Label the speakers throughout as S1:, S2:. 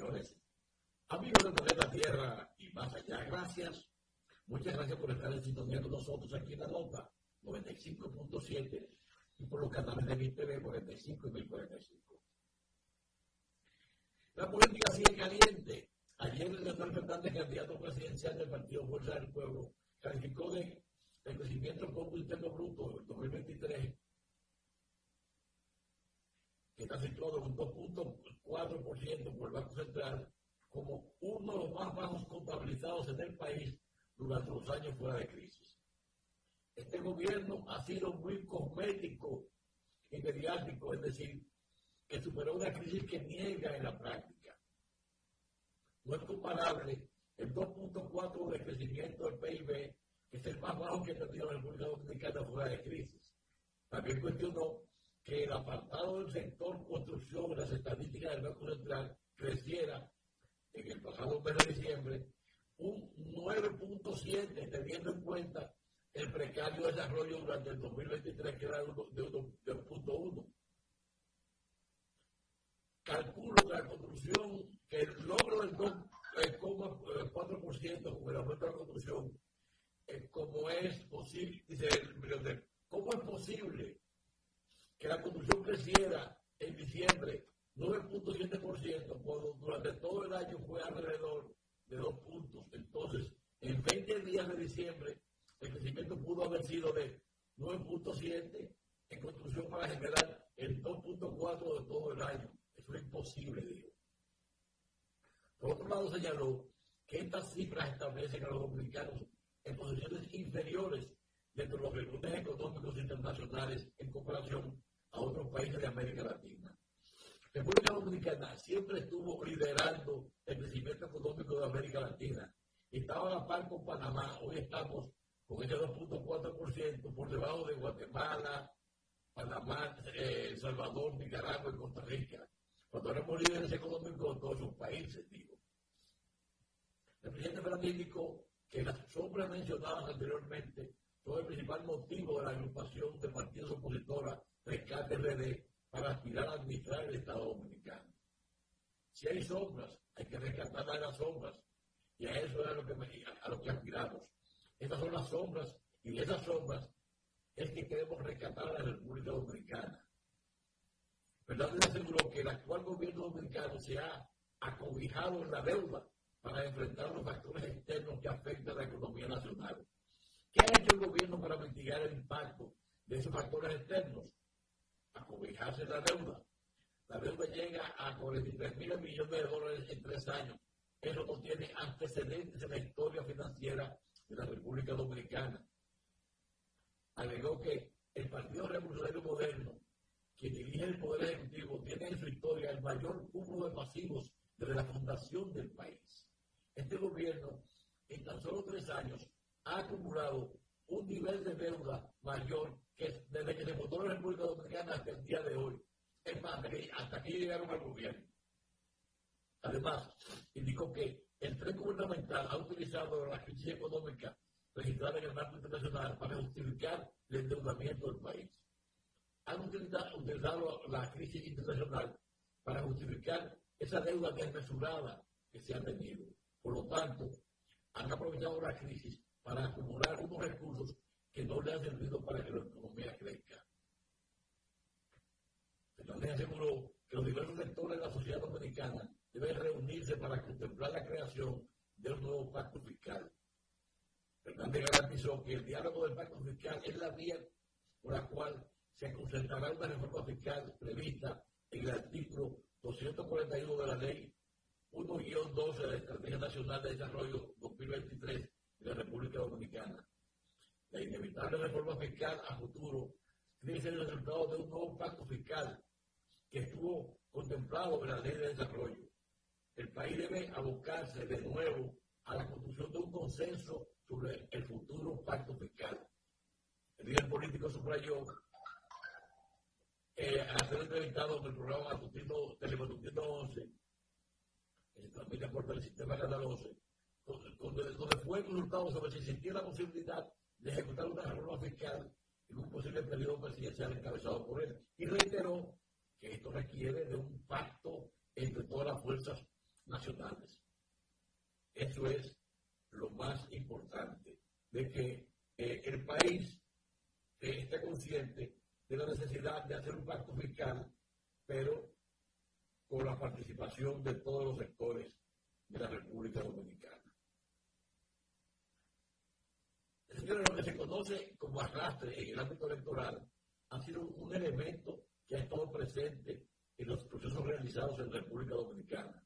S1: señores, amigos de planeta Tierra y más allá, gracias. Muchas gracias por estar en sintonía con nosotros aquí en la nota 95.7 y por los canales de MITV 45 y 1045. La política sigue caliente. Ayer el Leonel candidato presidencial del Partido Fuerza del Pueblo, calificó de el crecimiento del Producto Interno Bruto del 2023 tenido la República Dominicana fuera de crisis. También cuestionó que el apartado del sector construcción, las estadísticas del Banco Central, creciera en el pasado mes de diciembre un 9.7, teniendo en cuenta el precario desarrollo durante el 2023, que era de 1.1. Calculo que la construcción, que el logro del 2,4% con el aumento de la construcción cómo es posible, dice el ¿cómo es posible que la construcción creciera en diciembre 9.7% cuando durante todo el año fue alrededor de dos puntos? Entonces, en 20 días de diciembre, el crecimiento pudo haber sido de 9.7 en construcción para generar el 2.4 de todo el año. Eso es imposible, digo. Por otro lado, señaló que estas cifras establecen a los dominicanos en posiciones inferiores dentro de los recursos económicos internacionales en comparación a otros países de América Latina. República Dominicana siempre estuvo liderando el crecimiento económico de América Latina. Estaba a la par con Panamá, hoy estamos con ese 2.4% por debajo de Guatemala, Panamá, eh, El Salvador, Nicaragua y Costa Rica. Cuando éramos líderes económicos de todos esos países, digo. El presidente Fernández que las sombras mencionadas anteriormente son el principal motivo de la agrupación de partidos opositores Rescate RD para aspirar a administrar el Estado Dominicano. Si hay sombras, hay que rescatar a las sombras. Y a eso es a lo que, aspiramos. Estas son las sombras, y de esas sombras es que queremos rescatar a la República Dominicana. Les aseguró que el actual gobierno dominicano se ha acobijado en la deuda para enfrentar los factores externos que afectan a la economía nacional. ¿Qué ha hecho el gobierno para mitigar el impacto de esos factores externos? Acobijarse la deuda. La deuda llega a 43 mil millones de dólares en tres años. Eso no tiene antecedentes en la historia financiera de la República Dominicana. Alegó que el Partido Revolucionario Moderno, que dirige el Poder Ejecutivo, tiene en su historia el mayor cúmulo de pasivos desde la fundación del país este gobierno en tan solo tres años ha acumulado un nivel de deuda mayor que desde que se votó la República Dominicana hasta el día de hoy. Es más, hasta aquí llegaron al gobierno. Además, indicó que el tren gubernamental ha utilizado la crisis económica registrada en el marco internacional para justificar el endeudamiento del país. Han utilizado, utilizado la crisis internacional para justificar esa deuda desmesurada que se ha tenido. Por lo tanto, han aprovechado la crisis para acumular unos recursos que no le han servido para que la economía crezca. Fernández aseguró que los diversos sectores de la sociedad dominicana deben reunirse para contemplar la creación de un nuevo pacto fiscal. Fernández garantizó que el diálogo del pacto fiscal es la vía por la cual se concentrará una reforma fiscal prevista en el artículo 241 de la ley 1-12 de la Estrategia Nacional de Desarrollo 2023 de la República Dominicana. La inevitable reforma fiscal a futuro ser el resultado de un nuevo pacto fiscal que estuvo contemplado en la Ley de Desarrollo. El país debe abocarse de nuevo a la construcción de un consenso sobre el futuro pacto fiscal. El líder político subrayó eh, a ser entrevistado en el programa Matutino, Telematutino 11 también por el sistema catalogo, donde, donde fue consultado sobre si existía la posibilidad de ejecutar una reforma fiscal en un posible periodo presidencial encabezado por él. Y reiteró que esto requiere de un pacto entre todas las fuerzas nacionales. Eso es lo más importante, de que eh, el país eh, esté consciente de la necesidad de hacer un pacto fiscal, pero con la participación de todos los sectores de la República Dominicana. lo que se conoce como arrastre en el ámbito electoral ha sido un elemento que ha estado presente en los procesos realizados en República Dominicana.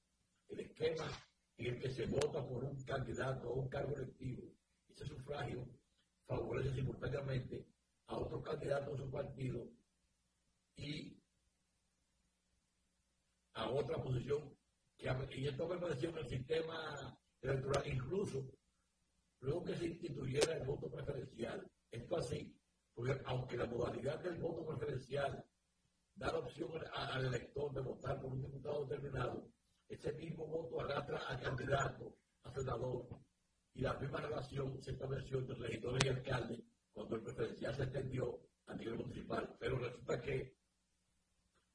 S1: El esquema en el que se vota por un candidato o un cargo electivo, ese sufragio favorece simultáneamente a otro candidato de su partido y a otra posición. Que, y esto me pareció en el sistema electoral, incluso luego que se instituyera el voto preferencial. Esto así, aunque la modalidad del voto preferencial da la opción al elector de votar por un diputado determinado, ese mismo voto arrastra al candidato, a senador, y la misma relación se estableció entre regidores y alcaldes cuando el preferencial se extendió a nivel municipal. Pero resulta que,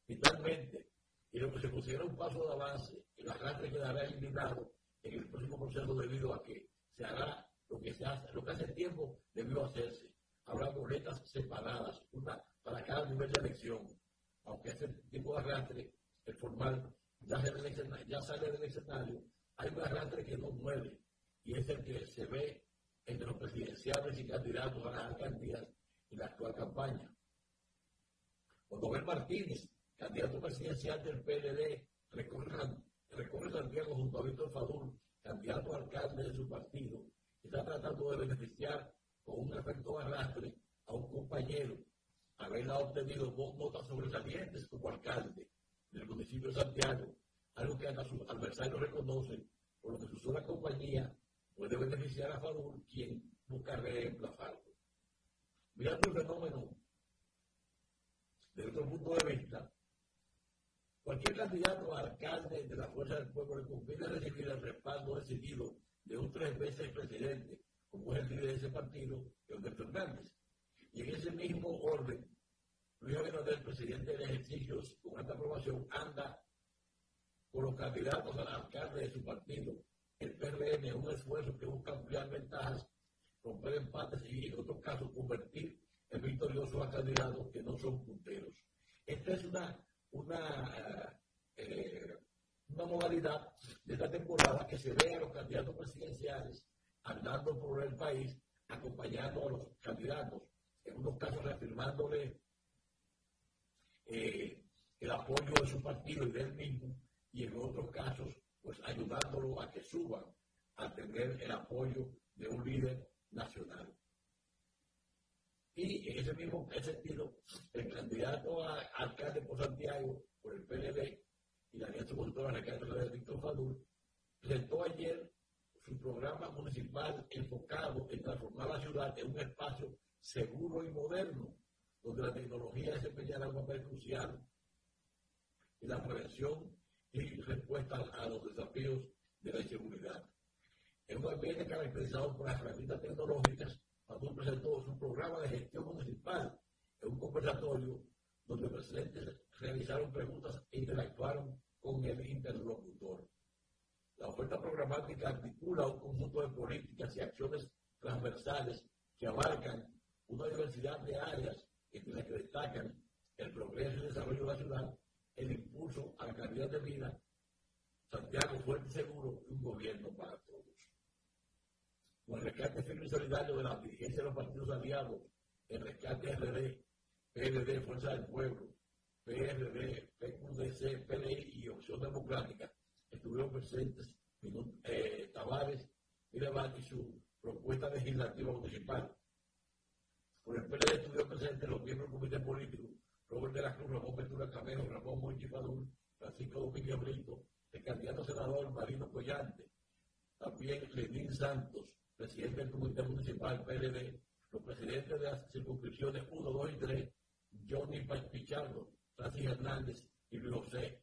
S1: finalmente, y lo que se considera un paso de avance, el arrastre quedará eliminado en el próximo proceso debido a que se hará lo que, se hace, lo que hace tiempo debió hacerse. Habrá boletas separadas, una para cada nivel de elección, aunque ese tipo de arrastre, el formal, ya, sale del escenario, hay un arrastre que no mueve, y es el que se ve entre los presidenciales y candidatos a las alcaldías en la actual campaña. Cuando Martínez, candidato presidencial del PLD, recorre, Santiago junto a Víctor Fadul, candidato alcalde de su partido, está tratando de beneficiar con un efecto arrastre a un compañero, haberla obtenido notas sobresalientes como alcalde del municipio de Santiago, algo que a sus adversarios reconocen, por lo que su sola compañía puede beneficiar a Fadul, quien busca reemplazarlo. Mirando el fenómeno desde otro punto de vista, cualquier candidato a alcalde de la Fuerza del Pueblo conviene recibir el respaldo decidido de un tres veces presidente, como es el líder de ese partido, Leonel Fernández. Y en ese mismo orden, Luis Abinader, presidente de ejercicios con esta aprobación, anda con los candidatos al alcalde de su partido, el PRM, un esfuerzo que busca ampliar ventajas, romper empates y en otros casos convertir en victoriosos a candidatos que no son punteros. Esta es una, una eh, una modalidad de esta temporada que se ve a los candidatos presidenciales andando por el país, acompañando a los candidatos, en unos casos reafirmándole eh, el apoyo de su partido y de él mismo, y en otros casos, pues ayudándolo a que suban a tener el apoyo de un líder nacional. Y en ese mismo sentido, el candidato a alcalde por Santiago, por el PLD, y la alianza opositora la de Víctor Fadul, presentó ayer su programa municipal enfocado en transformar la ciudad en un espacio seguro y moderno, donde la tecnología desempeñará un papel crucial en la prevención y respuesta a los desafíos de la inseguridad. En un ambiente caracterizado por las herramientas tecnológicas, Fadul presentó su programa de gestión municipal en un conversatorio donde presidentes realizaron preguntas e interactuaron con el interlocutor. La oferta programática articula un conjunto de políticas y acciones transversales que abarcan una diversidad de áreas entre las que destacan el progreso y desarrollo de la ciudad, el impulso a la calidad de vida, Santiago fuerte y seguro y un gobierno para todos. Con el rescate y solidario de la dirigencia de los partidos aliados, el rescate RD, PLD, Fuerza del Pueblo, PRD, PQDC, PLI y Opción Democrática estuvieron presentes eh, Tavares y su propuesta legislativa municipal. Por el PLD estuvieron presentes los miembros del comité político, Robert de la Cruz, Ramón Ventura Camero, Ramón Monchi Francisco Domínguez Brito, el candidato senador Marino Collante, también Lenín Santos, presidente del comité municipal PLD, los presidentes de las circunscripciones 1, 2 y 3, Johnny Pichardo, Francis Hernández y Luis José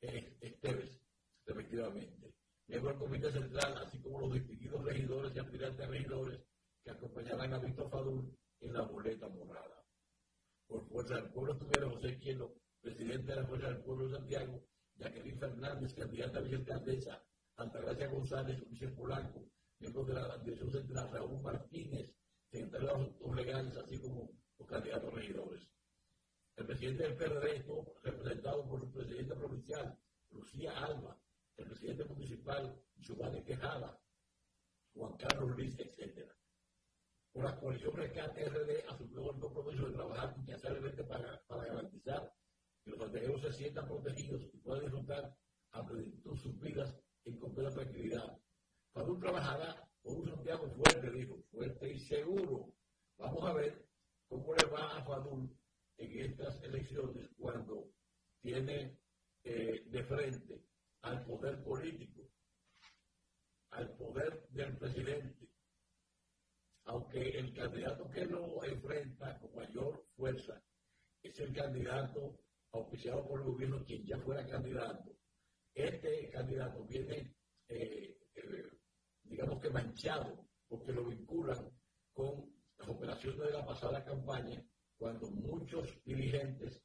S1: eh, Esteves, respectivamente. Miembro del Comité Central, así como los distinguidos regidores y aspirantes regidores que acompañarán a Víctor Fadul en la boleta morada. Por Fuerza del Pueblo estuvieron José Quielo, presidente de la Fuerza del Pueblo de Santiago, Jacqueline Fernández, candidata a vicealcaldesa, Altagracia González, Ulises Polanco, miembros de la Dirección Central, Raúl Martínez, secretario de Asuntos Legales, así como los candidatos regidores. El presidente del PRD representado por su presidente provincial, Lucía Alba, el presidente municipal, Giovanni Quejada, Juan Carlos Luis, etc. Por la coalición Rescate RD asumió el compromiso de trabajar incansablemente para, para garantizar que los santiagueros se sientan protegidos y puedan disfrutar a plenitud sus vidas en completa tranquilidad. Fadul trabajará por un Santiago fuerte, dijo, fuerte y seguro. Vamos a ver cómo le va a Fadul en estas elecciones cuando tiene eh, de frente al poder político, al poder del presidente, aunque el candidato que lo enfrenta con mayor fuerza es el candidato auspiciado por el gobierno, quien ya fuera candidato, este candidato viene, eh, eh, digamos que manchado, porque lo vinculan con las operaciones de la pasada campaña cuando muchos dirigentes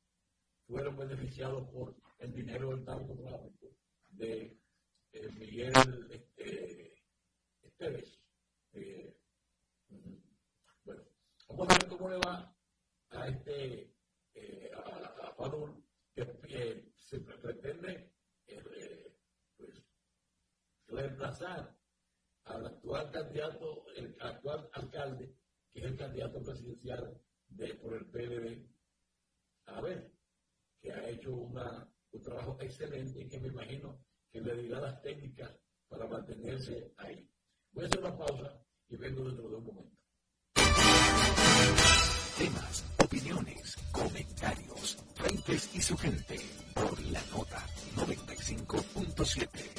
S1: fueron beneficiados por el dinero del narcotráfico de eh, Miguel este, Esteves. Eh, bueno, vamos a ver cómo le va a este eh, a, a que se pretende pues, reemplazar al actual candidato, el actual alcalde, que es el candidato presidencial de, por el PLD, a ver, que ha hecho una, un trabajo excelente y que me imagino que le dirá las técnicas para mantenerse ahí. Voy a hacer una pausa y vengo dentro de un momento.
S2: Temas, opiniones, comentarios, frentes y su gente por la nota 95.7.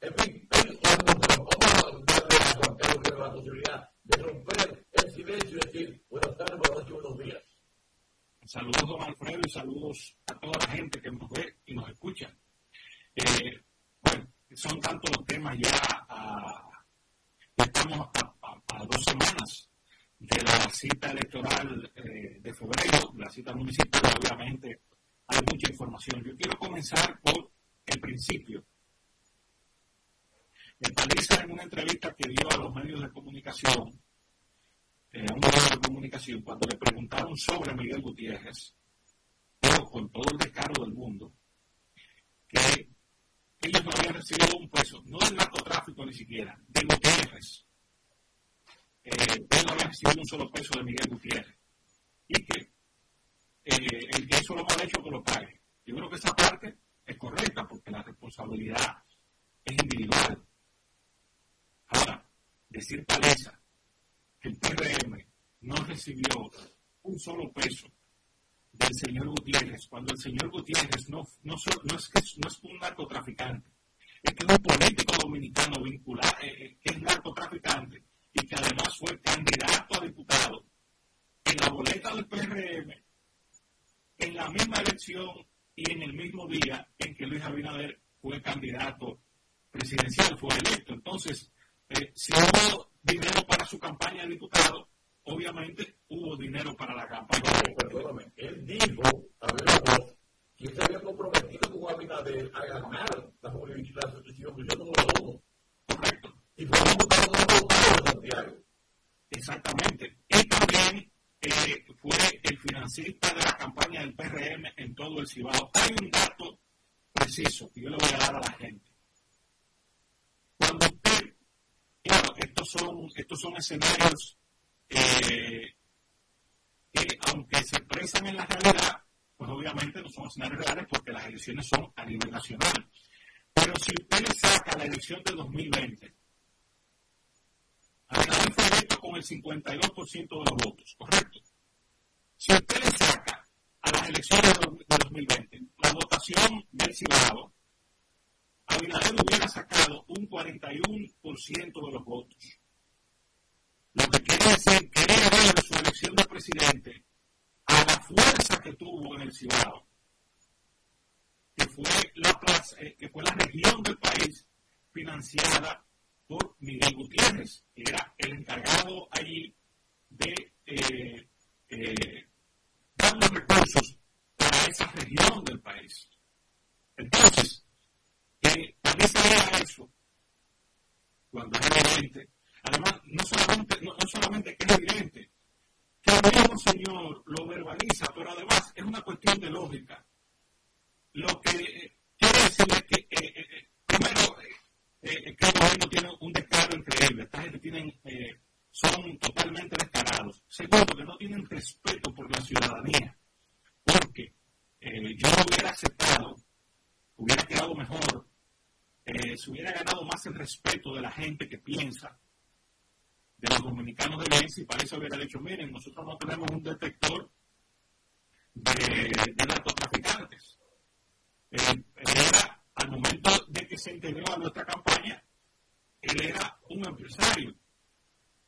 S1: En fin, darle a Juan Carlos la posibilidad de romper el silencio y decir buenas tardes, buenas noches, buenos días.
S3: Saludos, don Alfredo, y saludos a toda la gente que nos ve y nos escucha. Eh, bueno, son tantos los temas ya a, estamos a, dos semanas de la cita electoral eh, de febrero, la cita municipal, obviamente hay mucha información. Yo quiero comenzar por el principio. El Paliza en una entrevista que dio a los medios de comunicación, eh, a un medio de comunicación, cuando le preguntaron sobre Pero con todo el descaro del mundo, que ellos no habían recibido un peso, no del narcotráfico ni siquiera, de Gutiérrez. Eh, él no había recibido un solo peso de Miguel Gutiérrez. Y que eh, el que eso lo ha hecho que lo pague. Yo creo que esa parte es correcta porque la responsabilidad es individual. Ahora, decir paleza que el PRM no recibió un solo peso del señor Gutiérrez, cuando el señor Gutiérrez no, no, no, es, que, no es un narcotraficante, es que es un político dominicano vinculado, eh, eh, que es narcotraficante y que además fue candidato a diputado en la boleta del PRM, en la misma elección y en el mismo día en que Luis Abinader fue candidato presidencial, fue electo. Entonces, eh, si hubo dinero para su campaña de diputado, obviamente hubo dinero para la campaña.
S1: perdóname, él dijo a ver voz que se había comprometido con Abinader a ganar la jurisdicción número uno.
S3: Correcto.
S1: Y fue un votado de Santiago.
S3: Exactamente. Y también eh, fue el financista de la campaña del PRM en todo el Cibao. Hay un dato preciso que yo le voy a dar a la gente. Cuando usted, claro, estos son, estos son escenarios eh, que aunque se expresan en la realidad, pues obviamente no son escenarios reales porque las elecciones son a nivel nacional. Pero si usted le saca la elección de 2020, Abinader fue electo con el 52% de los votos, ¿correcto? Si usted le saca a las elecciones de 2020 la votación del Cibao, Abinader hubiera sacado un 41% de los votos. Lo que quiere decir que de su elección de presidente a la fuerza que tuvo en el Cibao, que fue la, eh, que fue la región del país financiada por Miguel Gutiérrez, que era el encargado allí de eh, eh, dar los recursos para esa región del país. Entonces, que también se vea eso, cuando es además, no solamente, no, no solamente que es evidente, que el mismo Señor lo verbaliza, pero además es una cuestión de lógica. Lo que eh, quiere decir es que, eh, eh, primero, que el gobierno tiene un descaro increíble. Esta gente tienen, son totalmente descarados. Segundo, que no tienen respeto por la ciudadanía. Porque yo hubiera aceptado, hubiera quedado mejor, se hubiera ganado más el respeto de la gente que piensa de los dominicanos de bien, y para hubiera dicho, miren, nosotros no tenemos un detector de, narcotraficantes. él era, al momento de que se integró a nuestra campaña, él era un empresario.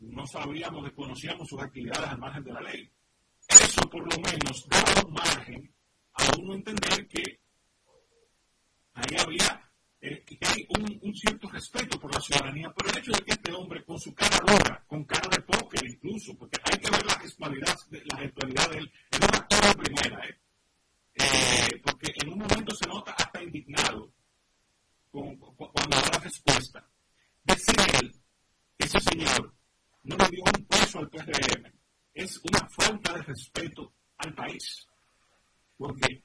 S3: No sabíamos, desconocíamos sus actividades al margen de la ley. Eso por lo menos daba un margen a uno entender que ahí había eh, que hay un, cierto respeto por la ciudadanía, pero el hecho de que este hombre, con su cara dura, con cara de póker incluso, porque hay que ver la gestualidad, la gestualidad de él, es un actor de primera, ¿eh? ¿eh? porque en un momento se nota hasta indignado cuando da la respuesta. Decir él, ese señor, no le dio un peso al PRM, es una falta de respeto al país, porque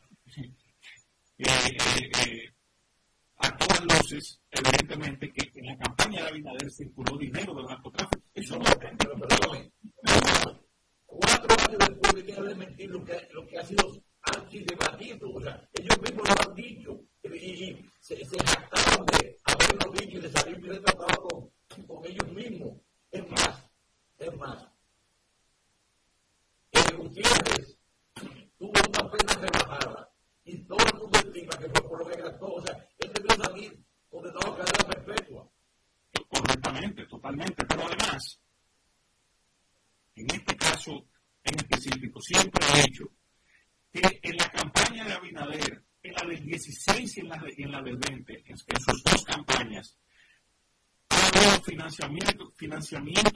S3: Benjamín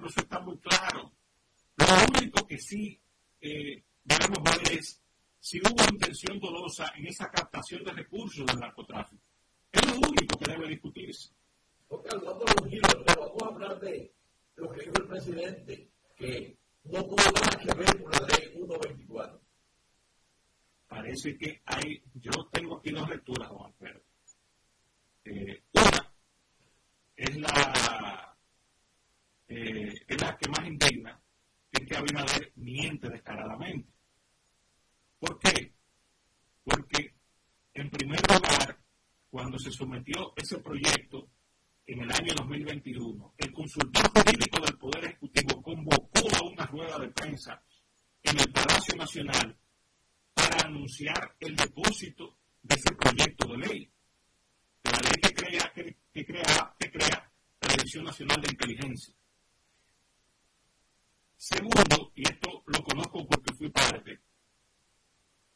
S3: no hay que suponerlo, eso está muy claro. Lo único que sí eh, debemos ver es si hubo intención dolosa en esa captación de recursos del narcotráfico. Es lo único que debe discutirse.
S1: Porque vamos a hablar de lo que dijo el presidente, que no tuvo nada que ver con la ley 124.
S3: Parece que hay, yo tengo aquí dos lecturas, Juan Alfredo. Eh, una es la, eh, es la que más indigna, es que Abinader miente descaradamente. ¿Por qué? Porque, en primer lugar, cuando se sometió ese proyecto en el año 2021, el consultor jurídico del Poder Ejecutivo convocó a una rueda de prensa en el Palacio Nacional para anunciar el depósito de ese proyecto de ley, la ley que crea, que, crea, que crea la Dirección Nacional de Inteligencia. Segundo, y esto lo conozco porque fui parte,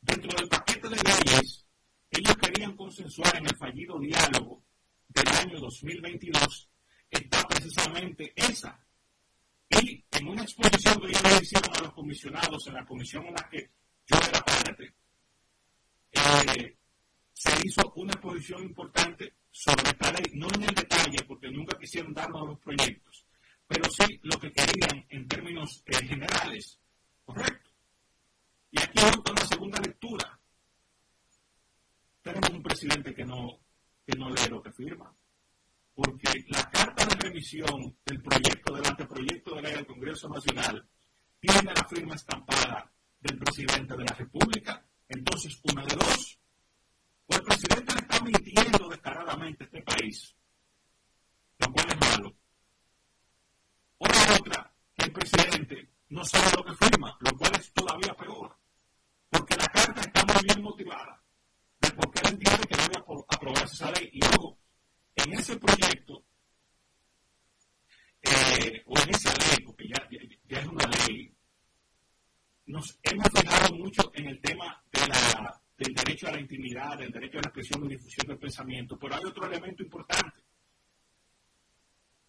S3: dentro del paquete de leyes, ellos querían consensuar en el fallido diálogo del año 2022, está precisamente esa. Y en una exposición que ellos le hicieron a los comisionados en la comisión en la que yo era parte, eh, se hizo una exposición importante sobre esta ley, no en el detalle, porque nunca quisieron darnos los proyectos, pero sí lo que querían en términos eh, generales. ¿Correcto? Y aquí hay una segunda lectura. Tenemos un presidente que no, que no lee lo que firma. Porque la carta de revisión del proyecto, del anteproyecto de ley del Congreso Nacional, tiene la firma estampada del presidente de la República. Entonces, una de dos. O el presidente le está mintiendo descaradamente a este país, lo cual es malo otra, que el presidente no sabe lo que firma, lo cual es todavía peor. Porque la carta está muy bien motivada de por qué él entiende que debe aprobarse esa ley. Y luego, en ese proyecto, eh, o en esa ley, porque ya, ya, es una ley, nos hemos fijado mucho en el tema de la, del derecho a la intimidad, del derecho a la expresión y difusión del pensamiento, pero hay otro elemento importante.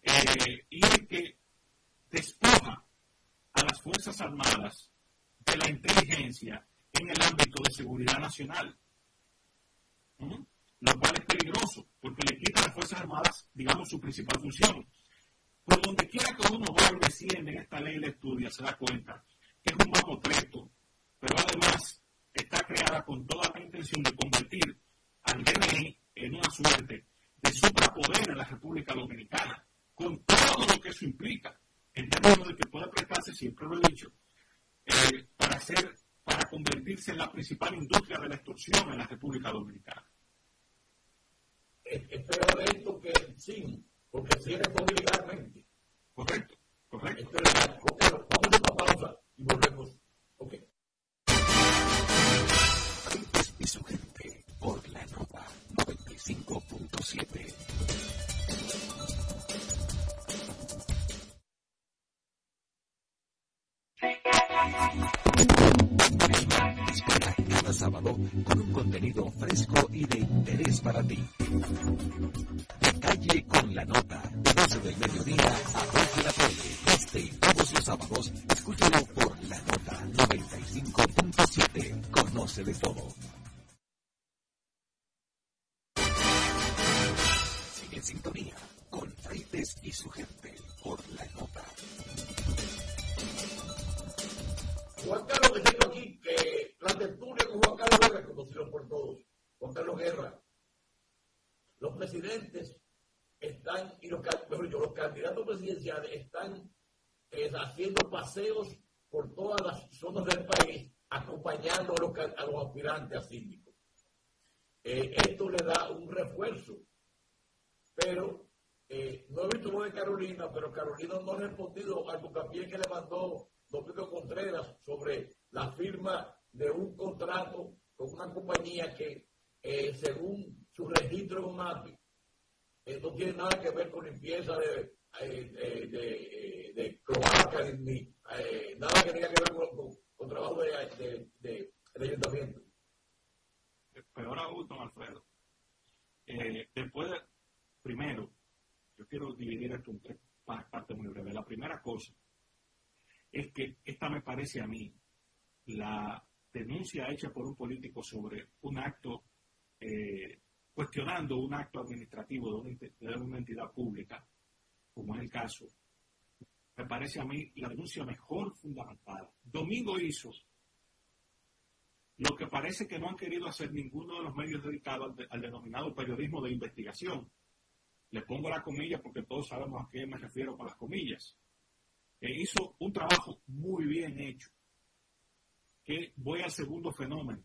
S3: Eh, y es que despoja a las Fuerzas Armadas de la en el ámbito de seguridad nacional. Lo cual es peligroso, porque le quita a las Fuerzas Armadas, digamos, su principal función. Por donde quiera que uno vaya y desciende en esta ley de estudia, se da cuenta que es un mamotreto, pero además está creada con toda la intención de convertir al DNI en una suerte de suprapoder en la República Dominicana, con todo lo que eso implica en términos de que pueda prestarse, siempre lo he dicho, eh, para, hacer, para convertirse en la principal industria de la extorsión en la República Dominicana.
S1: Espero de esto que sí, porque si eres legalmente.
S3: Correcto, correcto.
S1: Espero, okay, vamos a una pausa y volvemos. Ok.
S2: y su gente por la nota 95.7. Espera sábado con un contenido fresco y de interés para ti. Calle con la nota, de 12 del mediodía a 2 de la tarde. Este y todos los sábados, escúchalo por la nota 95.7. Conoce de todo. Sigue en sintonía con Freites y su gente por la nota.
S1: Juan Carlos aquí que la tertulia con Juan Carlos Guerra, conocido por todos, Juan Carlos Guerra, los presidentes están, y los, los están eh, haciendo paseos por todas las zonas del país, acompañando a los, a los aspirantes a síndicos. Eh, esto le da un refuerzo, pero eh, no he visto lo de Carolina, pero Carolina no ha respondido al bucapié que le mandó Domingo Contreras sobre la firma de un contrato con una compañía que, según su registro no tiene nada que ver con limpieza de, eh, de, de, cloacas, ni nada que tenga que ver con, con, trabajo de, de, ayuntamiento.
S3: Peor aún, don Alfredo. después, primero, yo quiero dividir esto en tres partes muy breves. La primera cosa es que esta me parece a mí la denuncia hecha por un político sobre un acto, eh, cuestionando un acto administrativo de una, entidad pública, como es el caso, me parece a mí la denuncia mejor fundamentada. Domingo hizo lo que parece que no han querido hacer ninguno de los medios dedicados al, denominado periodismo de investigación. Le pongo la comilla porque todos sabemos a qué me refiero con las comillas hizo un trabajo muy bien hecho. que voy al segundo fenómeno.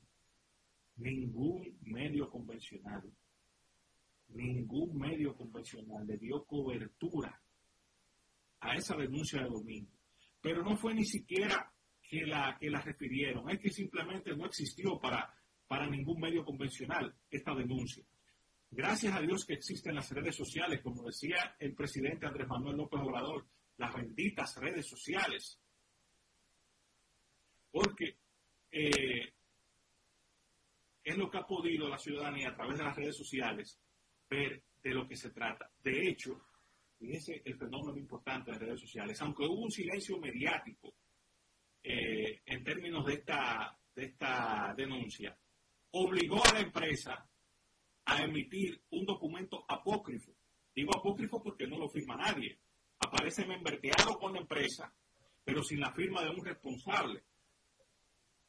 S3: Ningún medio convencional, ningún medio convencional le dio cobertura a esa denuncia de domingo. Pero no fue ni siquiera que la, que la refirieron, es que simplemente no existió para, para ningún medio convencional esta denuncia. Gracias a Dios que existen las redes sociales, como decía el presidente Andrés Manuel López Obrador, las benditas redes sociales. Porque eh, es lo que ha podido la ciudadanía a través de las redes sociales ver de lo que se trata. De hecho, fíjese el fenómeno importante de las redes sociales, aunque hubo un silencio mediático eh, en términos de esta, de esta denuncia, obligó a la empresa a emitir un documento apócrifo. Digo apócrifo porque no lo firma nadie. Aparece memberteado con la empresa, pero sin la firma de un responsable.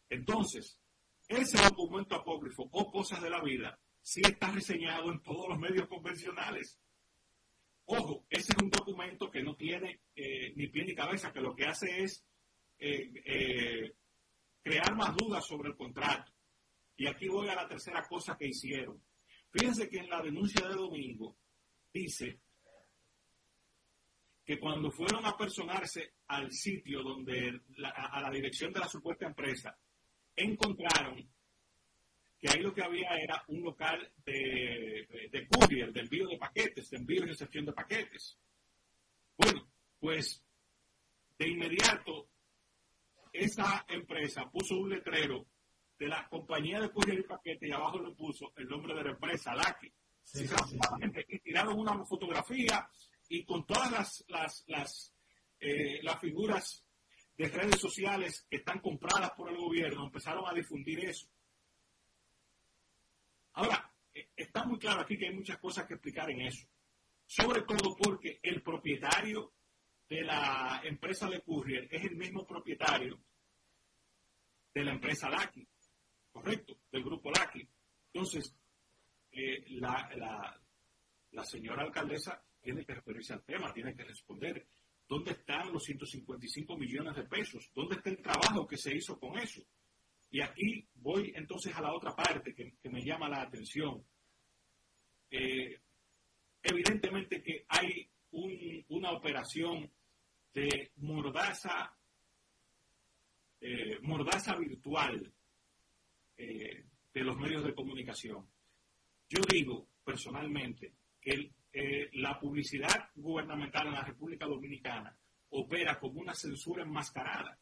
S3: Entonces, ese documento apócrifo o cosas de la vida sí está reseñado en todos los medios convencionales. Ojo, ese es un documento que no tiene eh, ni pie ni cabeza, que lo que hace es eh, eh, crear más dudas sobre el contrato. Y aquí voy a la tercera cosa que hicieron. Fíjense que en la denuncia de domingo dice que cuando fueron a personarse al sitio donde, a la dirección de la supuesta empresa, encontraron que ahí lo que había era un local de, de, courier, de envío de paquetes, de envío y recepción de paquetes. Bueno, pues de inmediato esa empresa puso un letrero de la compañía de courier y paquetes y abajo le puso el nombre de la empresa, Laki. y tiraron una fotografía y con todas las, las, las, eh, las figuras de redes sociales que están compradas por el gobierno empezaron a difundir eso. Ahora, eh, está muy claro aquí que hay muchas cosas que explicar en eso. Sobre todo porque el propietario de la empresa de Courier es el mismo propietario de la empresa Laki, correcto, del grupo Laki. Entonces, eh, la, señora alcaldesa tiene que referirse al tema, tiene que responder. ¿Dónde están los 155 millones de pesos? ¿Dónde está el trabajo que se hizo con eso? Y aquí voy entonces a la otra parte que, me llama la atención. Eh, evidentemente que hay una operación de mordaza, eh, mordaza virtual eh, de los medios de comunicación. Yo digo personalmente que la publicidad gubernamental en la República Dominicana opera como una censura enmascarada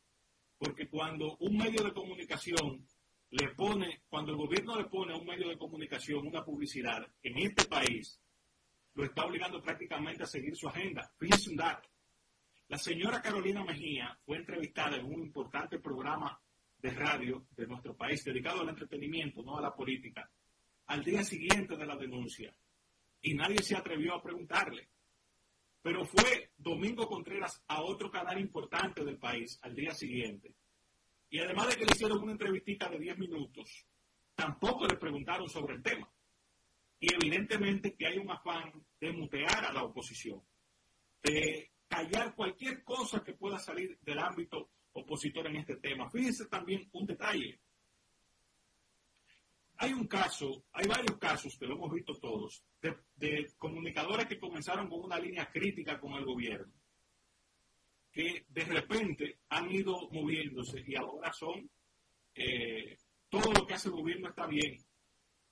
S3: porque cuando un medio de comunicación le pone, cuando el gobierno le pone a un medio de comunicación una publicidad en este país, lo está obligando prácticamente a seguir su agenda. Fíjense un dato. La señora Carolina Mejía fue entrevistada en un importante programa de radio de nuestro país dedicado al entretenimiento, no a la política, al día siguiente de la denuncia. Y nadie se atrevió a preguntarle. Pero fue Domingo Contreras a otro canal importante del país al día siguiente. Y además de que le hicieron una entrevistita de 10 minutos, tampoco le preguntaron sobre el tema. Y evidentemente que hay un afán de mutear a la oposición, de callar cualquier cosa que pueda salir del ámbito opositor en este tema. Fíjense también un detalle. Hay un caso, hay varios casos que lo hemos visto todos, de, comunicadores que comenzaron con una línea crítica con el gobierno, que de repente han ido moviéndose y ahora son, eh, todo lo que hace el gobierno está bien.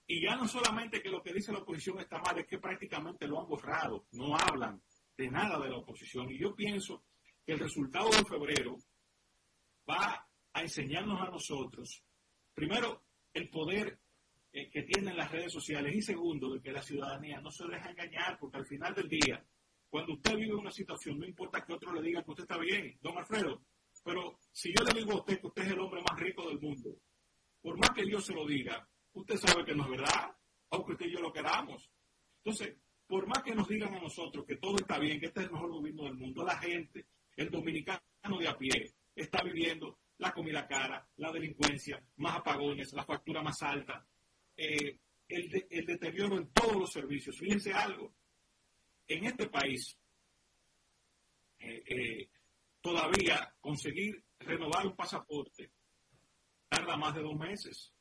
S3: Y ya no solamente que lo que dice la oposición está mal, es que prácticamente lo han borrado, no hablan de nada de la oposición. Y yo pienso que el resultado de febrero va a enseñarnos a nosotros, primero, el poder que tienen las redes sociales y segundo, de que la ciudadanía no se deja engañar, porque al final del día, cuando usted vive una situación, no importa que otro le diga que usted está bien, don Alfredo, pero si yo le digo a usted que usted es el hombre más rico del mundo, por más que Dios se lo diga, usted sabe que no es verdad, aunque usted y yo lo queramos. Entonces, por más que nos digan a nosotros que todo está bien, que este es el mejor gobierno del mundo, la gente, el dominicano de a pie, está viviendo la comida cara, la delincuencia, más apagones, la factura más alta, eh, el, deterioro en todos los servicios. Fíjense algo, en este país eh, eh, todavía conseguir renovar un pasaporte tarda más de dos meses.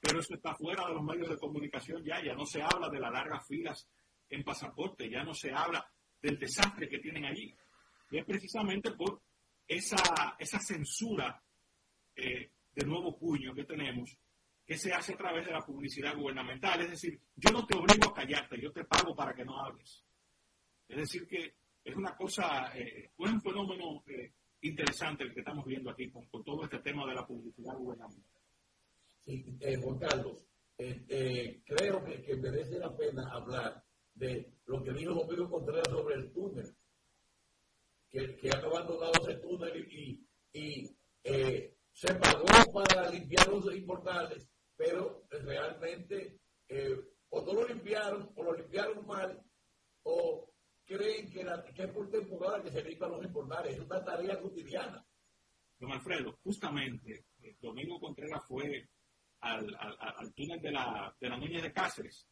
S3: Pero eso está fuera de los medios de comunicación ya, ya no se habla de las largas filas en pasaporte, ya no se habla del desastre que tienen allí. Y es precisamente por esa, censura de nuevo puño que tenemos, que se hace a través de la publicidad gubernamental. Es decir, yo no te obligo a callarte, yo te pago para que no hables. Es decir, que es una cosa, eh, un fenómeno eh, interesante el que estamos viendo aquí con, todo este tema de la publicidad gubernamental.
S1: Sí, eh, Juan Carlos, creo que, merece la pena hablar de lo que dijo Domingo Contreras sobre el túnel, que, que abandonado ese túnel y, y se pagó para limpiar los importales, pero realmente o no lo limpiaron, o lo limpiaron mal, o creen que, la, que es por temporada que se limpian los importales. Es una tarea cotidiana.
S3: Don Alfredo, justamente, eh, Domingo Contreras fue al, al, túnel de la, de la Niña de Cáceres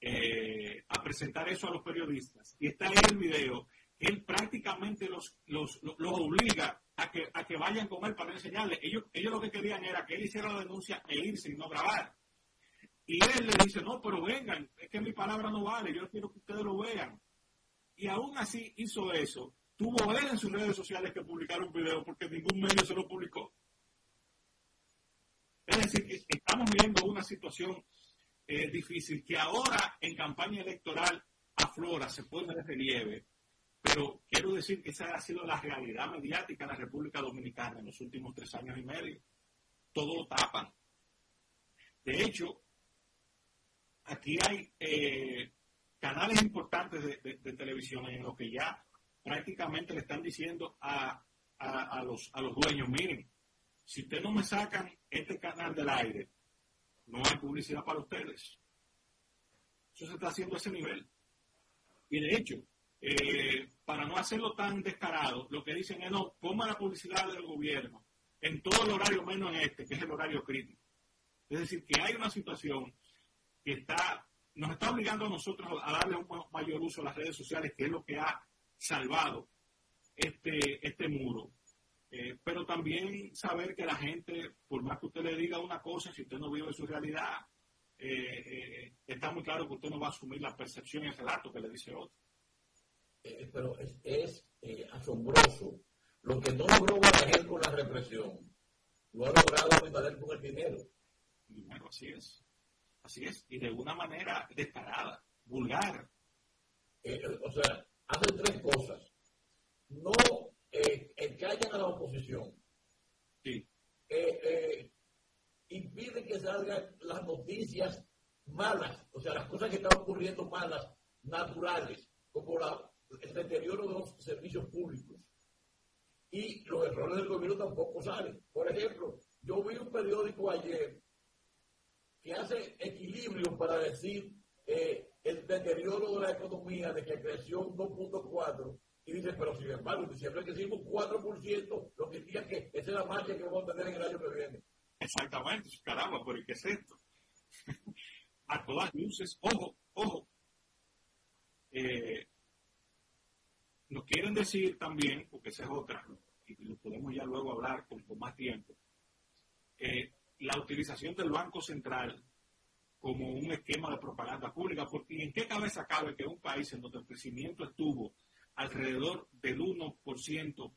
S3: eh, a presentar eso a los periodistas. Y está ahí el video. Él prácticamente los, los, los, obliga a que, a que vayan con él para enseñarle. Ellos, ellos lo que querían era que él hiciera la denuncia e irse y no grabar. Y él le dice, no, pero vengan, es que mi palabra no vale, yo quiero que ustedes lo vean. Y aún así hizo eso. Tuvo él en sus redes sociales que publicar un video porque ningún medio se lo publicó. Es decir, que estamos viendo una situación eh, difícil que ahora en campaña electoral aflora, se pone de relieve, pero quiero decir que esa ha sido la realidad mediática de la República Dominicana en los últimos tres años y medio. Todo lo tapan. De hecho, aquí hay eh, canales importantes de, televisión en los que ya prácticamente le están diciendo a, los, a los dueños, miren, si ustedes no me sacan este canal del aire, no hay publicidad para ustedes. Eso se está haciendo a ese nivel. Y de hecho, eh, para no hacerlo tan descarado, lo que dicen es, no, ponga la publicidad del gobierno en todo el horario menos en este, que es el horario crítico. Es decir, que hay una situación que está, nos está obligando a nosotros a darle un mayor uso a las redes sociales, que es lo que ha salvado este, este muro. Eh, pero también saber que la gente, por más que usted le diga una cosa, si usted no vive su realidad, eh, está muy claro que usted no va a asumir la percepción y el relato que le dice otro.
S1: Pero es, asombroso lo que no logró Balaguer con la represión, lo ha logrado Abinader con el dinero.
S3: Dinero, así es. Así es, y de una manera descarada, vulgar.
S1: Eh, o sea, hacen tres cosas. No eh, encallan a la oposición.
S3: Sí.
S1: Eh, eh, impiden que salgan las noticias malas, o sea, las cosas que están ocurriendo malas, naturales, como la, el deterioro de los servicios públicos. Y los errores del gobierno tampoco salen. Por ejemplo, yo vi un periódico ayer que hace equilibrio para decir eh, el deterioro de la economía, de que creció un 2.4, y dice, pero sin embargo, en diciembre crecimos 4%, lo que indica que es la marcha que vamos a tener en el año que viene.
S3: Exactamente, caramba, pero ¿y qué es esto? a todas luces, ojo, ojo. Eh, nos quieren decir también, porque esa es otra, y lo podemos ya luego hablar con, con más tiempo, eh, la utilización del Banco Central como un esquema de propaganda pública, porque ¿en qué cabeza cabe que un país en donde el crecimiento estuvo alrededor del 1%,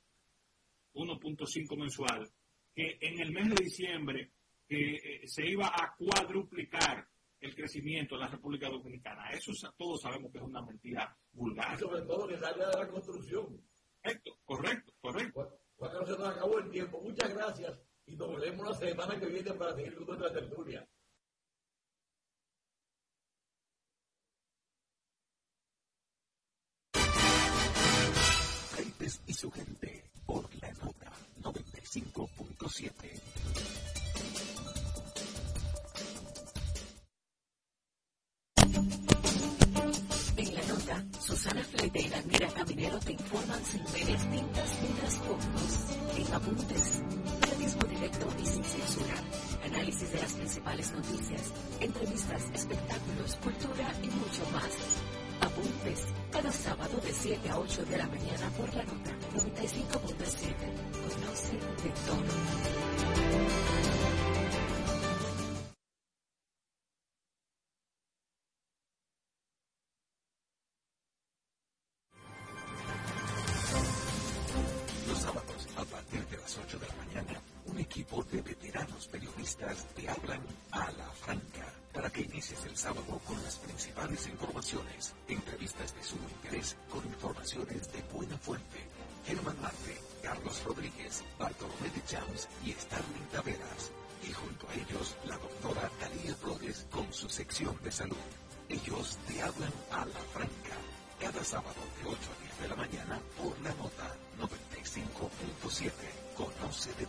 S3: 1.5 mensual, que en el mes de diciembre eh, se iba a cuadruplicar el crecimiento en la República Dominicana. Eso todos sabemos que es una mentira vulgar.
S1: Y sobre todo en el área de la construcción.
S3: Correcto, correcto, correcto.
S1: Cuando se nos acabó el tiempo. Muchas gracias y nos vemos la semana que viene para seguir con nuestra tertulia.
S2: Reyes y su gente por la nota 95.7. Susana Flete y Daniela Caminero te informan sin medias tintas ni trasfondos. En apuntes periodismo directo y sin censura, análisis de las principales noticias, entrevistas, espectáculos, cultura y mucho más. Apuntes, cada sábado de 7 a 8 de la mañana por la nota 95.7. Conoce de todo.
S4: Estamos de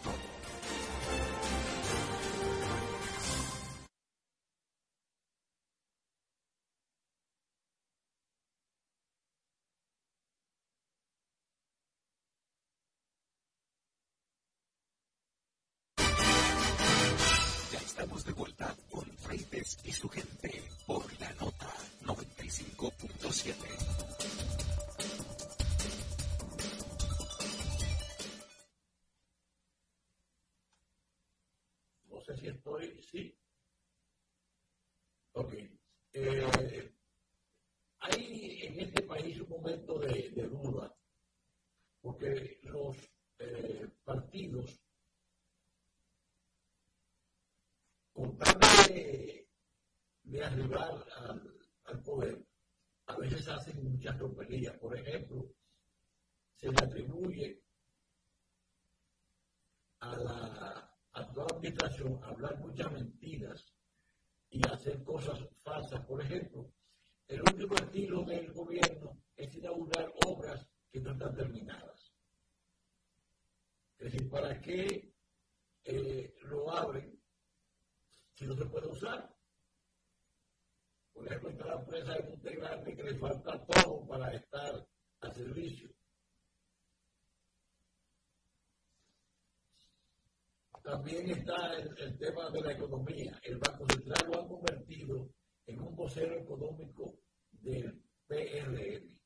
S1: También está el, tema de la economía. El Banco Central lo ha convertido en un vocero económico del PRM,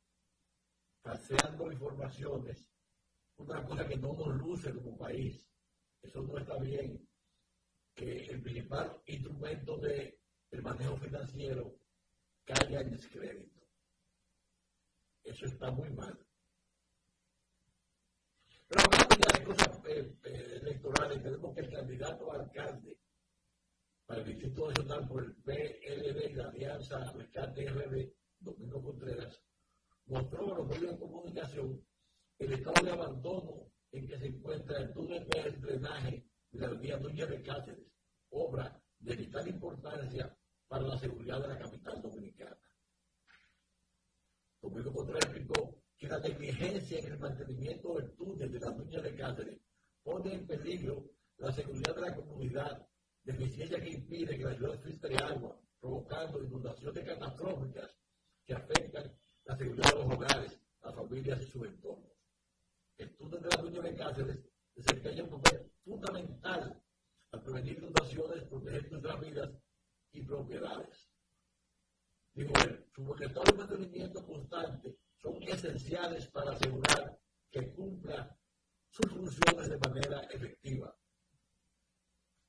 S1: paseando informaciones, una cosa que no nos luce como país. Eso no está bien que el principal instrumento de, del manejo financiero caiga en descrédito. Eso está muy mal. Pero de cosas electorales, tenemos que el candidato a alcalde para el Distrito Nacional por el PLD y la Alianza Rescate RD, Domingo Contreras, mostró a los medios de comunicación el estado de abandono en que se encuentra el túnel de drenaje de la vía Núñez de Cáceres obra de vital importancia para la seguridad de la capital dominicana. Domingo Contreras explicó que la negligencia en el mantenimiento del túnel de la Duña de Cáceres pone en peligro la seguridad de la comunidad, deficiencia que impide que la ciudad filtre agua, provocando inundaciones catastróficas que afectan la seguridad de los hogares, las familias y sus entornos. El túnel de la Duña de Cáceres desempeña un papel fundamental al prevenir inundaciones, proteger nuestras vidas y propiedades. Digo, su voluntad de mantenimiento constante son esenciales para asegurar que cumpla sus funciones de manera efectiva.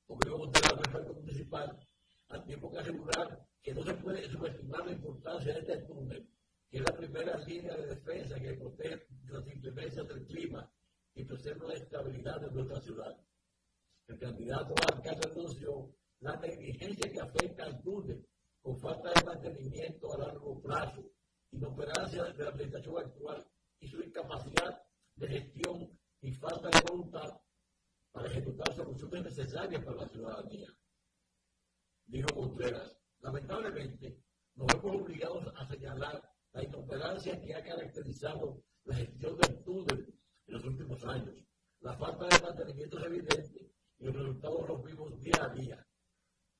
S1: Como digo, el respecto municipal, al tiempo que asegurar que no se puede subestimar la importancia de este túnel, que es la primera línea de defensa que protege las inclemencias del clima y preserva la estabilidad de nuestra ciudad el candidato alcalde anunció la negligencia que afecta al túnel con falta de mantenimiento a largo plazo, inoperancia de la administración actual y su incapacidad de gestión y falta de voluntad para ejecutar soluciones necesarias para la ciudadanía. Dijo Contreras, lamentablemente nos vemos obligados a señalar la inoperancia que ha caracterizado la gestión del túnel en los últimos años. La falta de mantenimiento es evidente y los resultados los vimos día a día.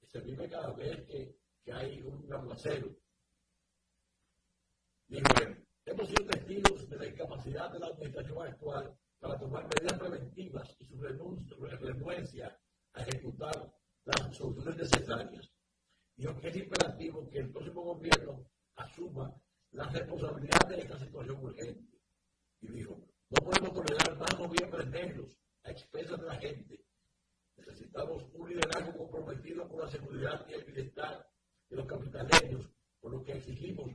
S1: Se vive cada vez que, que hay un aguacero. Digo, hemos sido testigos de la incapacidad de la administración actual para tomar medidas preventivas y su renuncia a ejecutar las soluciones necesarias. Digo que es imperativo que el próximo gobierno asuma la responsabilidad de esta situación urgente. Y dijo, no podemos tolerar más noviembre negros a expensas de la gente. Necesitamos un liderazgo comprometido con la seguridad y el bienestar de los capitaleños, por lo que exigimos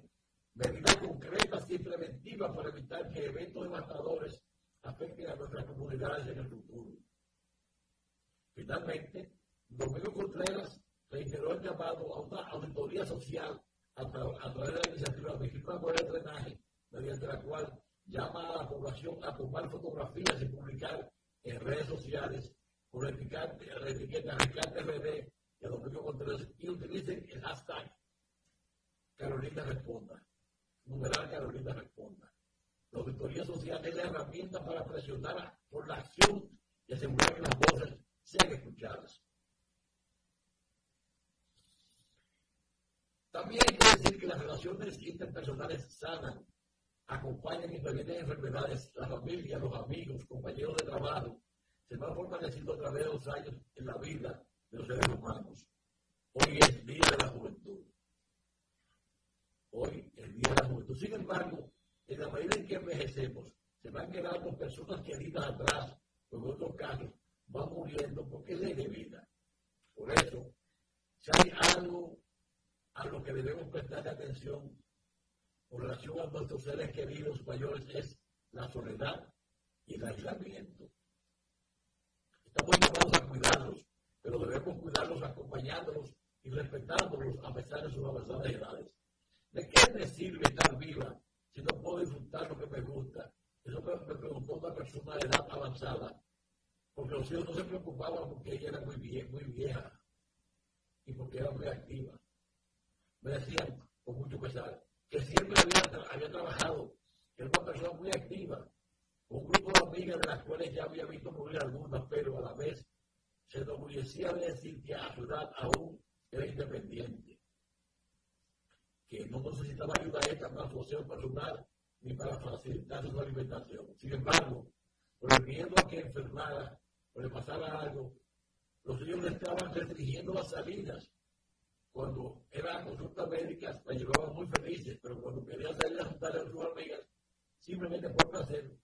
S1: medidas concretas y preventivas para evitar que eventos devastadores afecten a nuestras comunidades en el futuro. Finalmente, Domingo Contreras reiteró el llamado a una auditoría social a, través de la iniciativa Mexicana por el Drenaje, mediante la cual llama a la población a tomar fotografías y publicar en redes sociales la etiqueta Rescate RD y a Domingo Contreras y utilicen el hashtag Carolina Responda. Numeral Carolina Responda. La auditoría social es la herramienta para presionar por la acción y asegurar que las voces sean escuchadas. También hay que decir que las relaciones interpersonales sanas acompañan y previenen enfermedades. La familia, los amigos, compañeros de trabajo se van fortaleciendo a través de los años en la vida de los seres humanos. Hoy es Día de la Juventud. Hoy es Día de la Juventud. Sin embargo, en la medida en que envejecemos, se van quedando personas queridas atrás, o en otros casos van muriendo porque es ley de vida. Por eso, si hay algo a lo que debemos prestar atención con relación a nuestros seres queridos mayores es la soledad y el aislamiento. Estamos llamados a cuidarlos, pero debemos cuidarlos acompañándolos y respetándolos a pesar de sus avanzadas edades. ¿De qué me sirve estar viva si no puedo disfrutar lo que me gusta? Eso me, preguntó una persona de edad avanzada, porque los hijos no se preocupaban porque ella era muy, muy vieja y porque era muy activa me decían con mucho pesar que siempre había, había trabajado, era una persona muy activa, un grupo de amigas de las cuales ya había visto morir algunas, pero a la vez se enorgullecía de decir que a su edad aún era independiente, que no necesitaba ayuda extra para su aseo personal ni para facilitar su alimentación. Sin embargo, por el miedo a que enfermara o le pasara algo, los niños le estaban restringiendo las salidas cuando era consulta médica, la llevaban muy felices, pero cuando quería salir a juntar a sus amigas, simplemente por placer,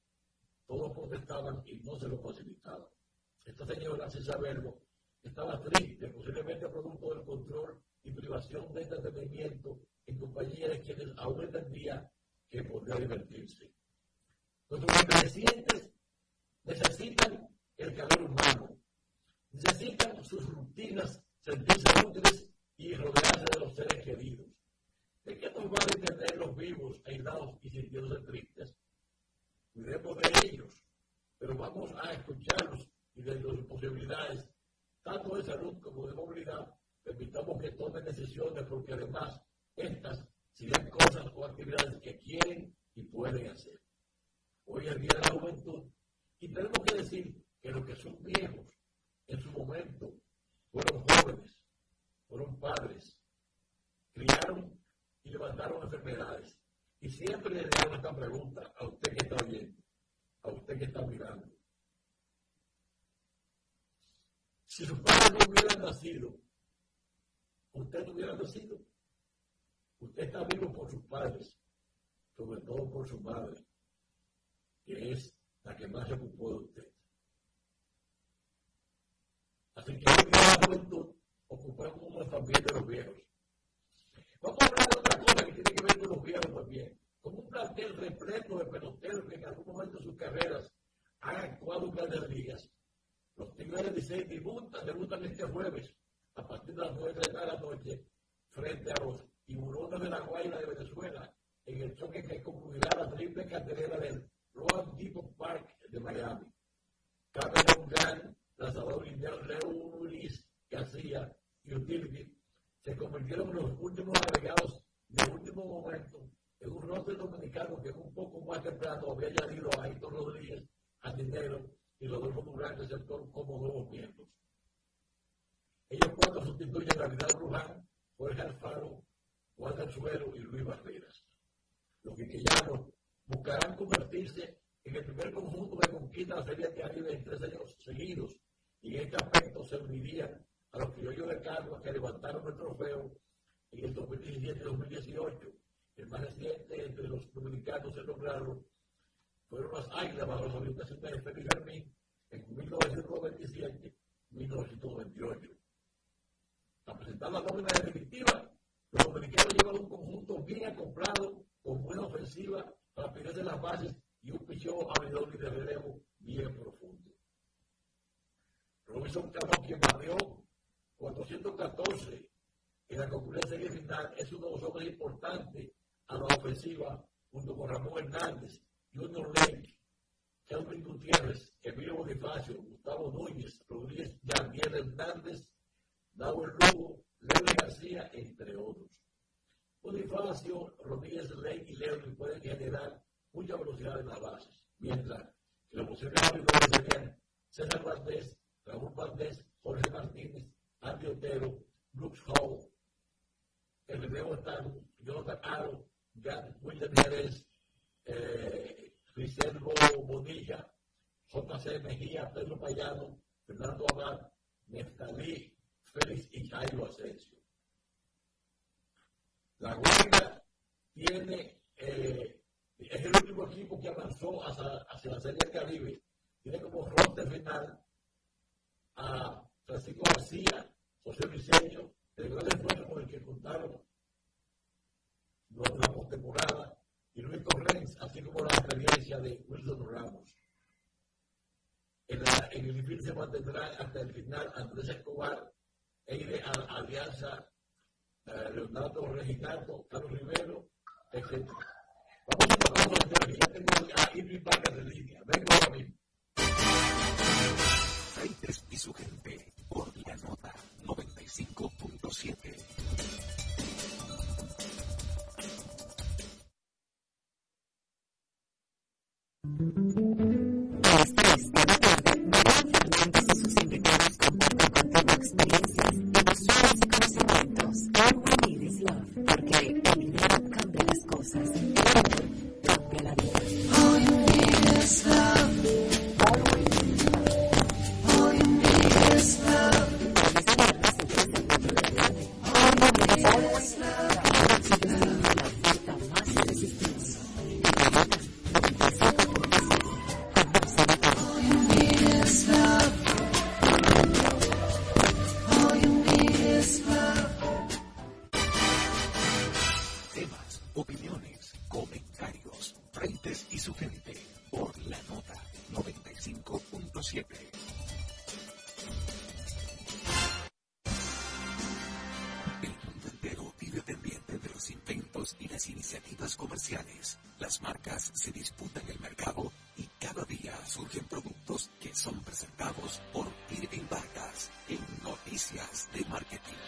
S1: todos protestaban y no se lo facilitaban. Esta señora, sin saberlo, estaba triste, posiblemente producto del control y privación de entretenimiento en compañía de quienes aún entendía que podría divertirse. Nuestros envejecientes necesitan el calor humano, necesitan sus rutinas, sentirse útiles y rodearse de los seres queridos. ¿De qué nos van a entender los vivos, aislados y sintiéndose tristes? Cuidemos de ellos, pero vamos a escucharlos y de sus posibilidades, tanto de salud como de movilidad, permitamos que tomen decisiones porque además estas serían cosas o actividades que quieren y pueden hacer. Hoy es el Día de la Juventud y tenemos que decir que los que son viejos en su momento fueron jóvenes fueron padres, criaron y levantaron enfermedades. Y siempre le hago esta pregunta a usted que está viendo, a usted que está mirando. Si sus padres no hubieran nacido, usted no hubiera nacido. Usted está vivo por sus padres, sobre todo por su madre, que es la que más se ocupó de usted. Así que hoy juventud ocupamos también de los viejos. Vamos a hablar de otra cosa que tiene que ver con los viejos también. Como un plantel repleto de peloteros que en algún momento de sus carreras han actuado grandes ligas. Los Tigres de Licey debutan, debutan este jueves there, but it J.C. Mejía, Pedro Payano, Fernando Abad, Neftalí, Félix y Jairo Asensio. La Guardia tiene, eh, es el último equipo que avanzó hacia, hacia la Serie del Caribe. Tiene como roster final a Francisco García, José Briseño, el gran esfuerzo con el que contaron la postemporada, y Luis Correns, así como la experiencia de Wilson Ramos. En, el IFIL se mantendrán hasta el final Andrés Escobar, Eire Alianza, eh, Leonardo Reginaldo, Carlos Rivero, etc. Vamos a tomar a Irving Vargas en línea. Vengo ahora mismo.
S4: Y su gente por la nota 95.7.
S2: Thank you. Porque because all you need is love.
S4: surgen productos que son presentados por Irving Vargas en Noticias de Marketing.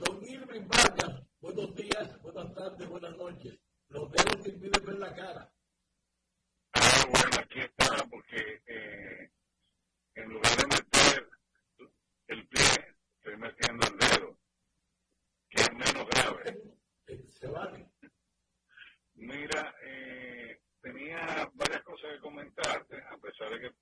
S1: Don Irving Vargas, buenos días, buenas tardes, buenas noches. Los veo que impiden ver la cara.
S5: Ah, bueno, aquí está, porque de comentarte, a pesar de que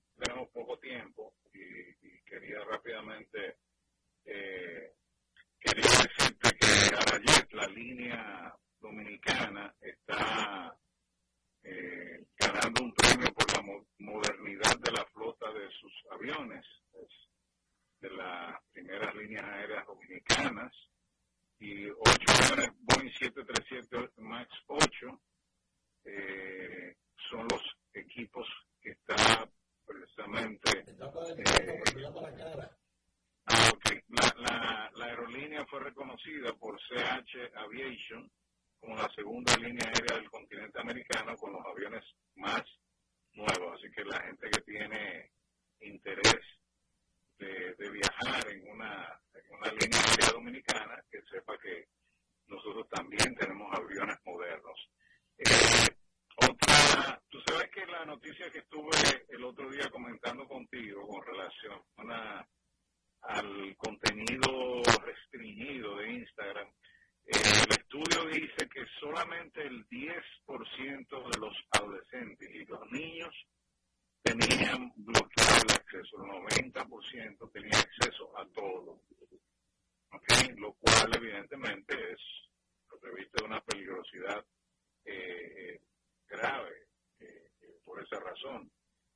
S5: razón.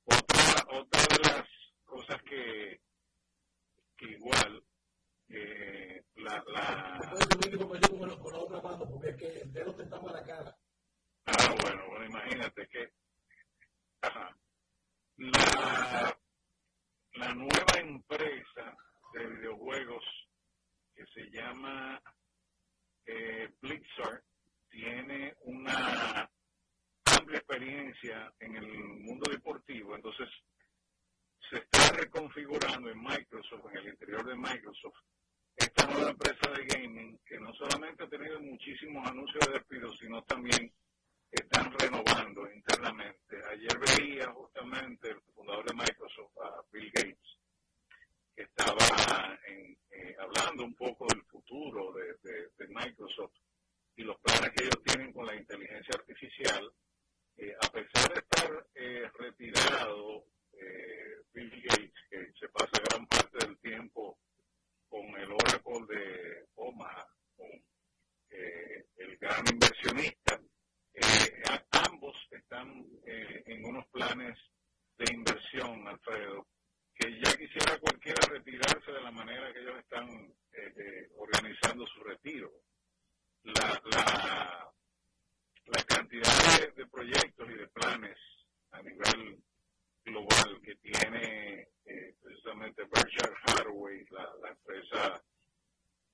S5: Otra, otra de las cosas que, que igual eh, la, la...
S1: con la otra mano porque es que el dedo te tapa la cara.
S5: Ah, bueno, bueno, imagínate que ajá, la, la nueva empresa de videojuegos que se llama eh, Blizzard tiene una experiencia en el mundo deportivo, entonces se está reconfigurando en Microsoft, en el interior de Microsoft, esta nueva empresa de gaming que no solamente ha tenido muchísimos anuncios de despido, sino también están renovando internamente. Ayer veía justamente el fundador de Microsoft, Bill Gates, que estaba eh, hablando un poco del futuro de, Microsoft y los planes que ellos tienen con la inteligencia artificial. Eh, a pesar de estar eh, retirado, Bill Gates, que se pasa gran parte del tiempo con el Oracle de Omaha, con el gran inversionista, eh, ambos están eh, en unos planes de inversión, Alfredo, que ya quisiera cualquiera retirarse de la manera que ellos están eh, organizando su retiro. La, la, la cantidad de, proyectos y de planes a nivel global que tiene precisamente Berkshire Hathaway, la, empresa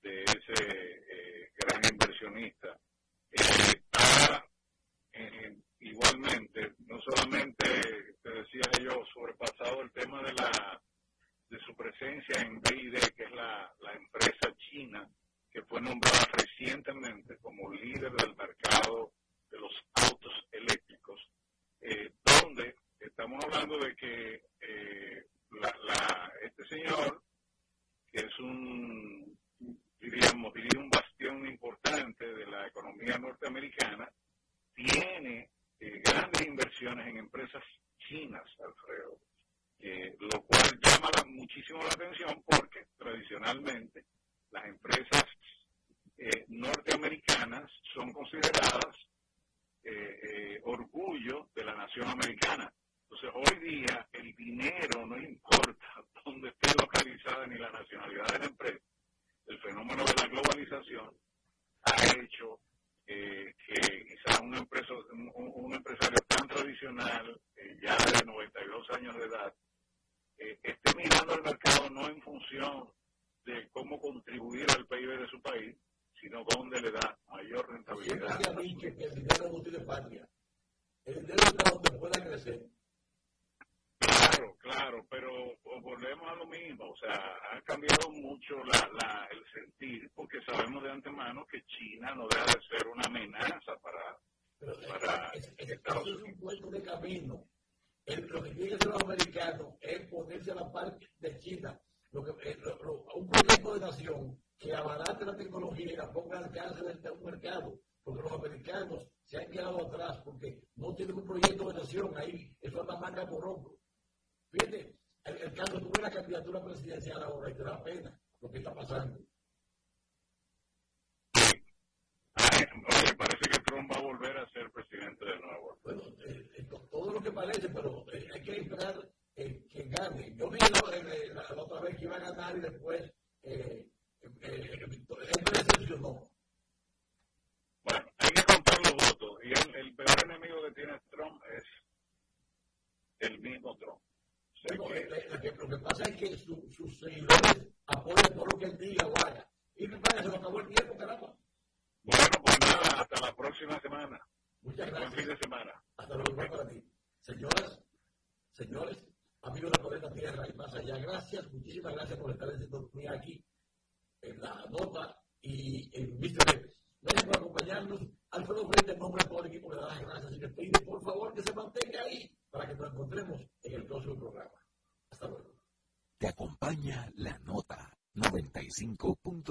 S5: de ese gran inversionista, está eh, igualmente, no solamente te decía yo, sobrepasado el tema de la de su presencia en BID, que es la, la empresa china que fue nombrada recientemente como líder del mercado de los autos eléctricos, eh, donde estamos hablando de que eh, la, la, este señor,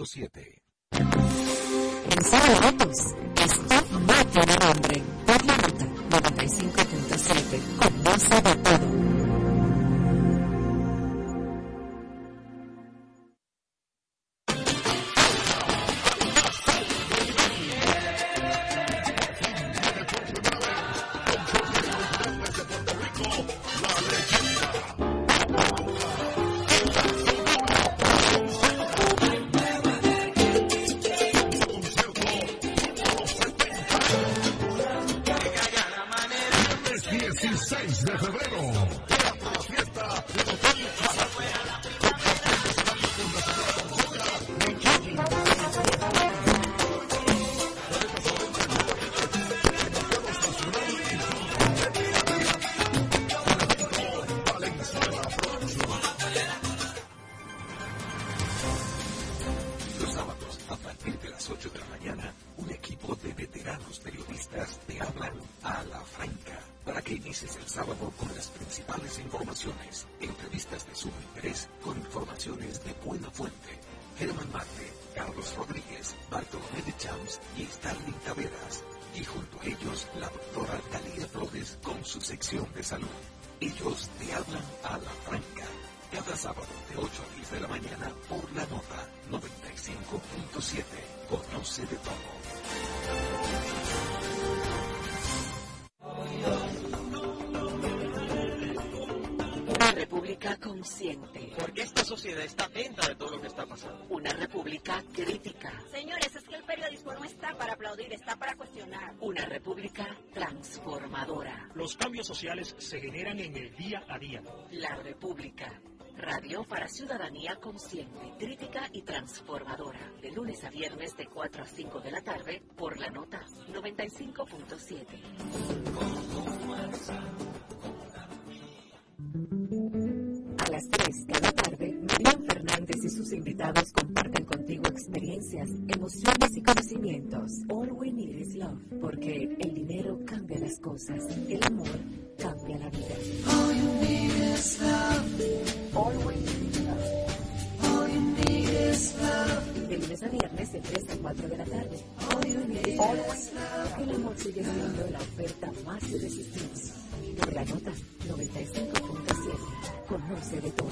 S4: 95.7.
S2: 95.7. Conoce de todo. Una república consciente.
S6: Porque esta sociedad está atenta de todo lo que está pasando.
S2: Una república crítica.
S7: Señores, es que el periodismo no está para aplaudir, está para cuestionar.
S2: Una república transformadora.
S8: Los cambios sociales se generan en el día a día.
S2: La república. Radio para ciudadanía consciente, crítica y transformadora. De lunes a viernes de 4 a 5 de la tarde por la nota 95.7. A las 3 cada tarde, Miriam Fernández y sus invitados comparten contigo experiencias, emociones y conocimientos. All we need is love, porque el dinero cambia las cosas, el amor cambia la vida. All you need is love. All we need is love. All you need is love. De lunes a viernes de 3 a 4 de la tarde. El amor sigue siendo la oferta más irresistible. Por la nota 95.7. Conoce de todo.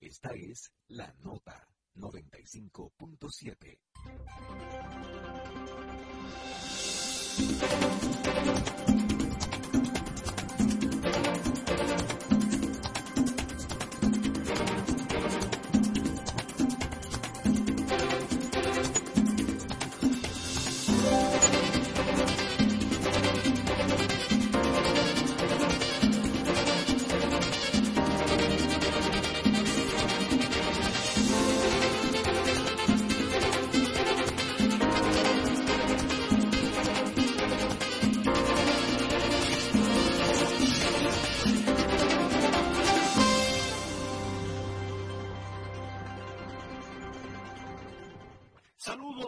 S4: Esta es la nota 95.7.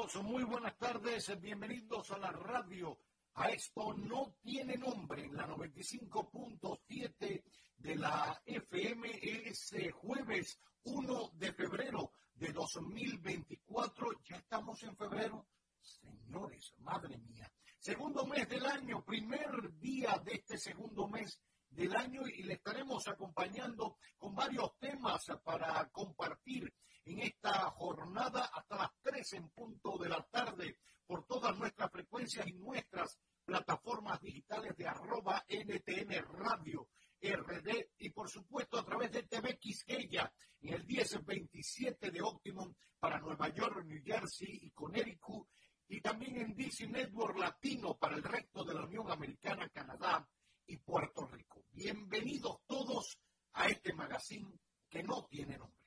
S9: Saludos, muy buenas tardes, bienvenidos a la radio. A esto no tiene nombre en la 95.7 de la FM. Es eh, jueves 1 de febrero de 2024. Ya estamos en febrero. Señores, madre mía. Segundo mes del año, primer día de este segundo mes del año y le estaremos acompañando con varios temas para compartir en esta jornada hasta las 3 en punto de la tarde por todas nuestras frecuencias y nuestras plataformas digitales de arroba NTN Radio RD y por supuesto a través de TV Quisqueya en el 1027 de Optimum para Nueva York, New Jersey y Connecticut y también en DC Network Latino para el resto de la Unión Americana, Canadá y Puerto Rico. Bienvenidos todos a este magazine que no tiene nombre.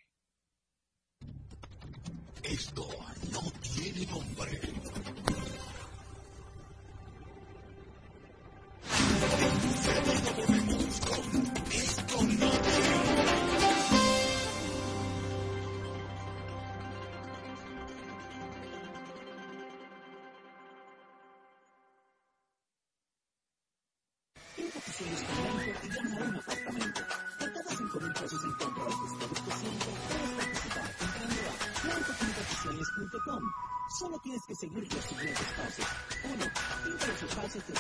S4: Esto no tiene nombre. No
S2: que seguir los siguientes pasos. 1. Pinta los espacios de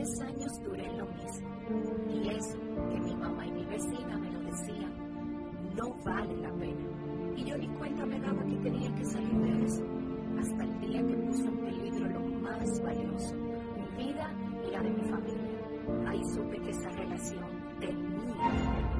S2: 10 años duré lo mismo. Y eso que mi mamá y mi vecina me lo decían, no vale la pena. Y yo ni cuenta me daba que tenía que salir de eso, hasta el día que puse en peligro lo más valioso, mi vida y la de mi familia. Ahí supe que esa relación tenía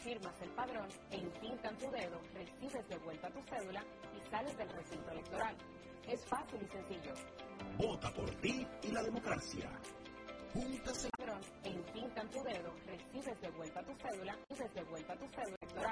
S10: firmas el padrón e intintan tu dedo, recibes de vuelta tu cédula y sales del recinto electoral. Es fácil y sencillo.
S11: Vota por ti y la democracia. Juntas
S10: Padrón e intintan tu dedo, recibes de vuelta tu cédula, recibes de vuelta tu cédula.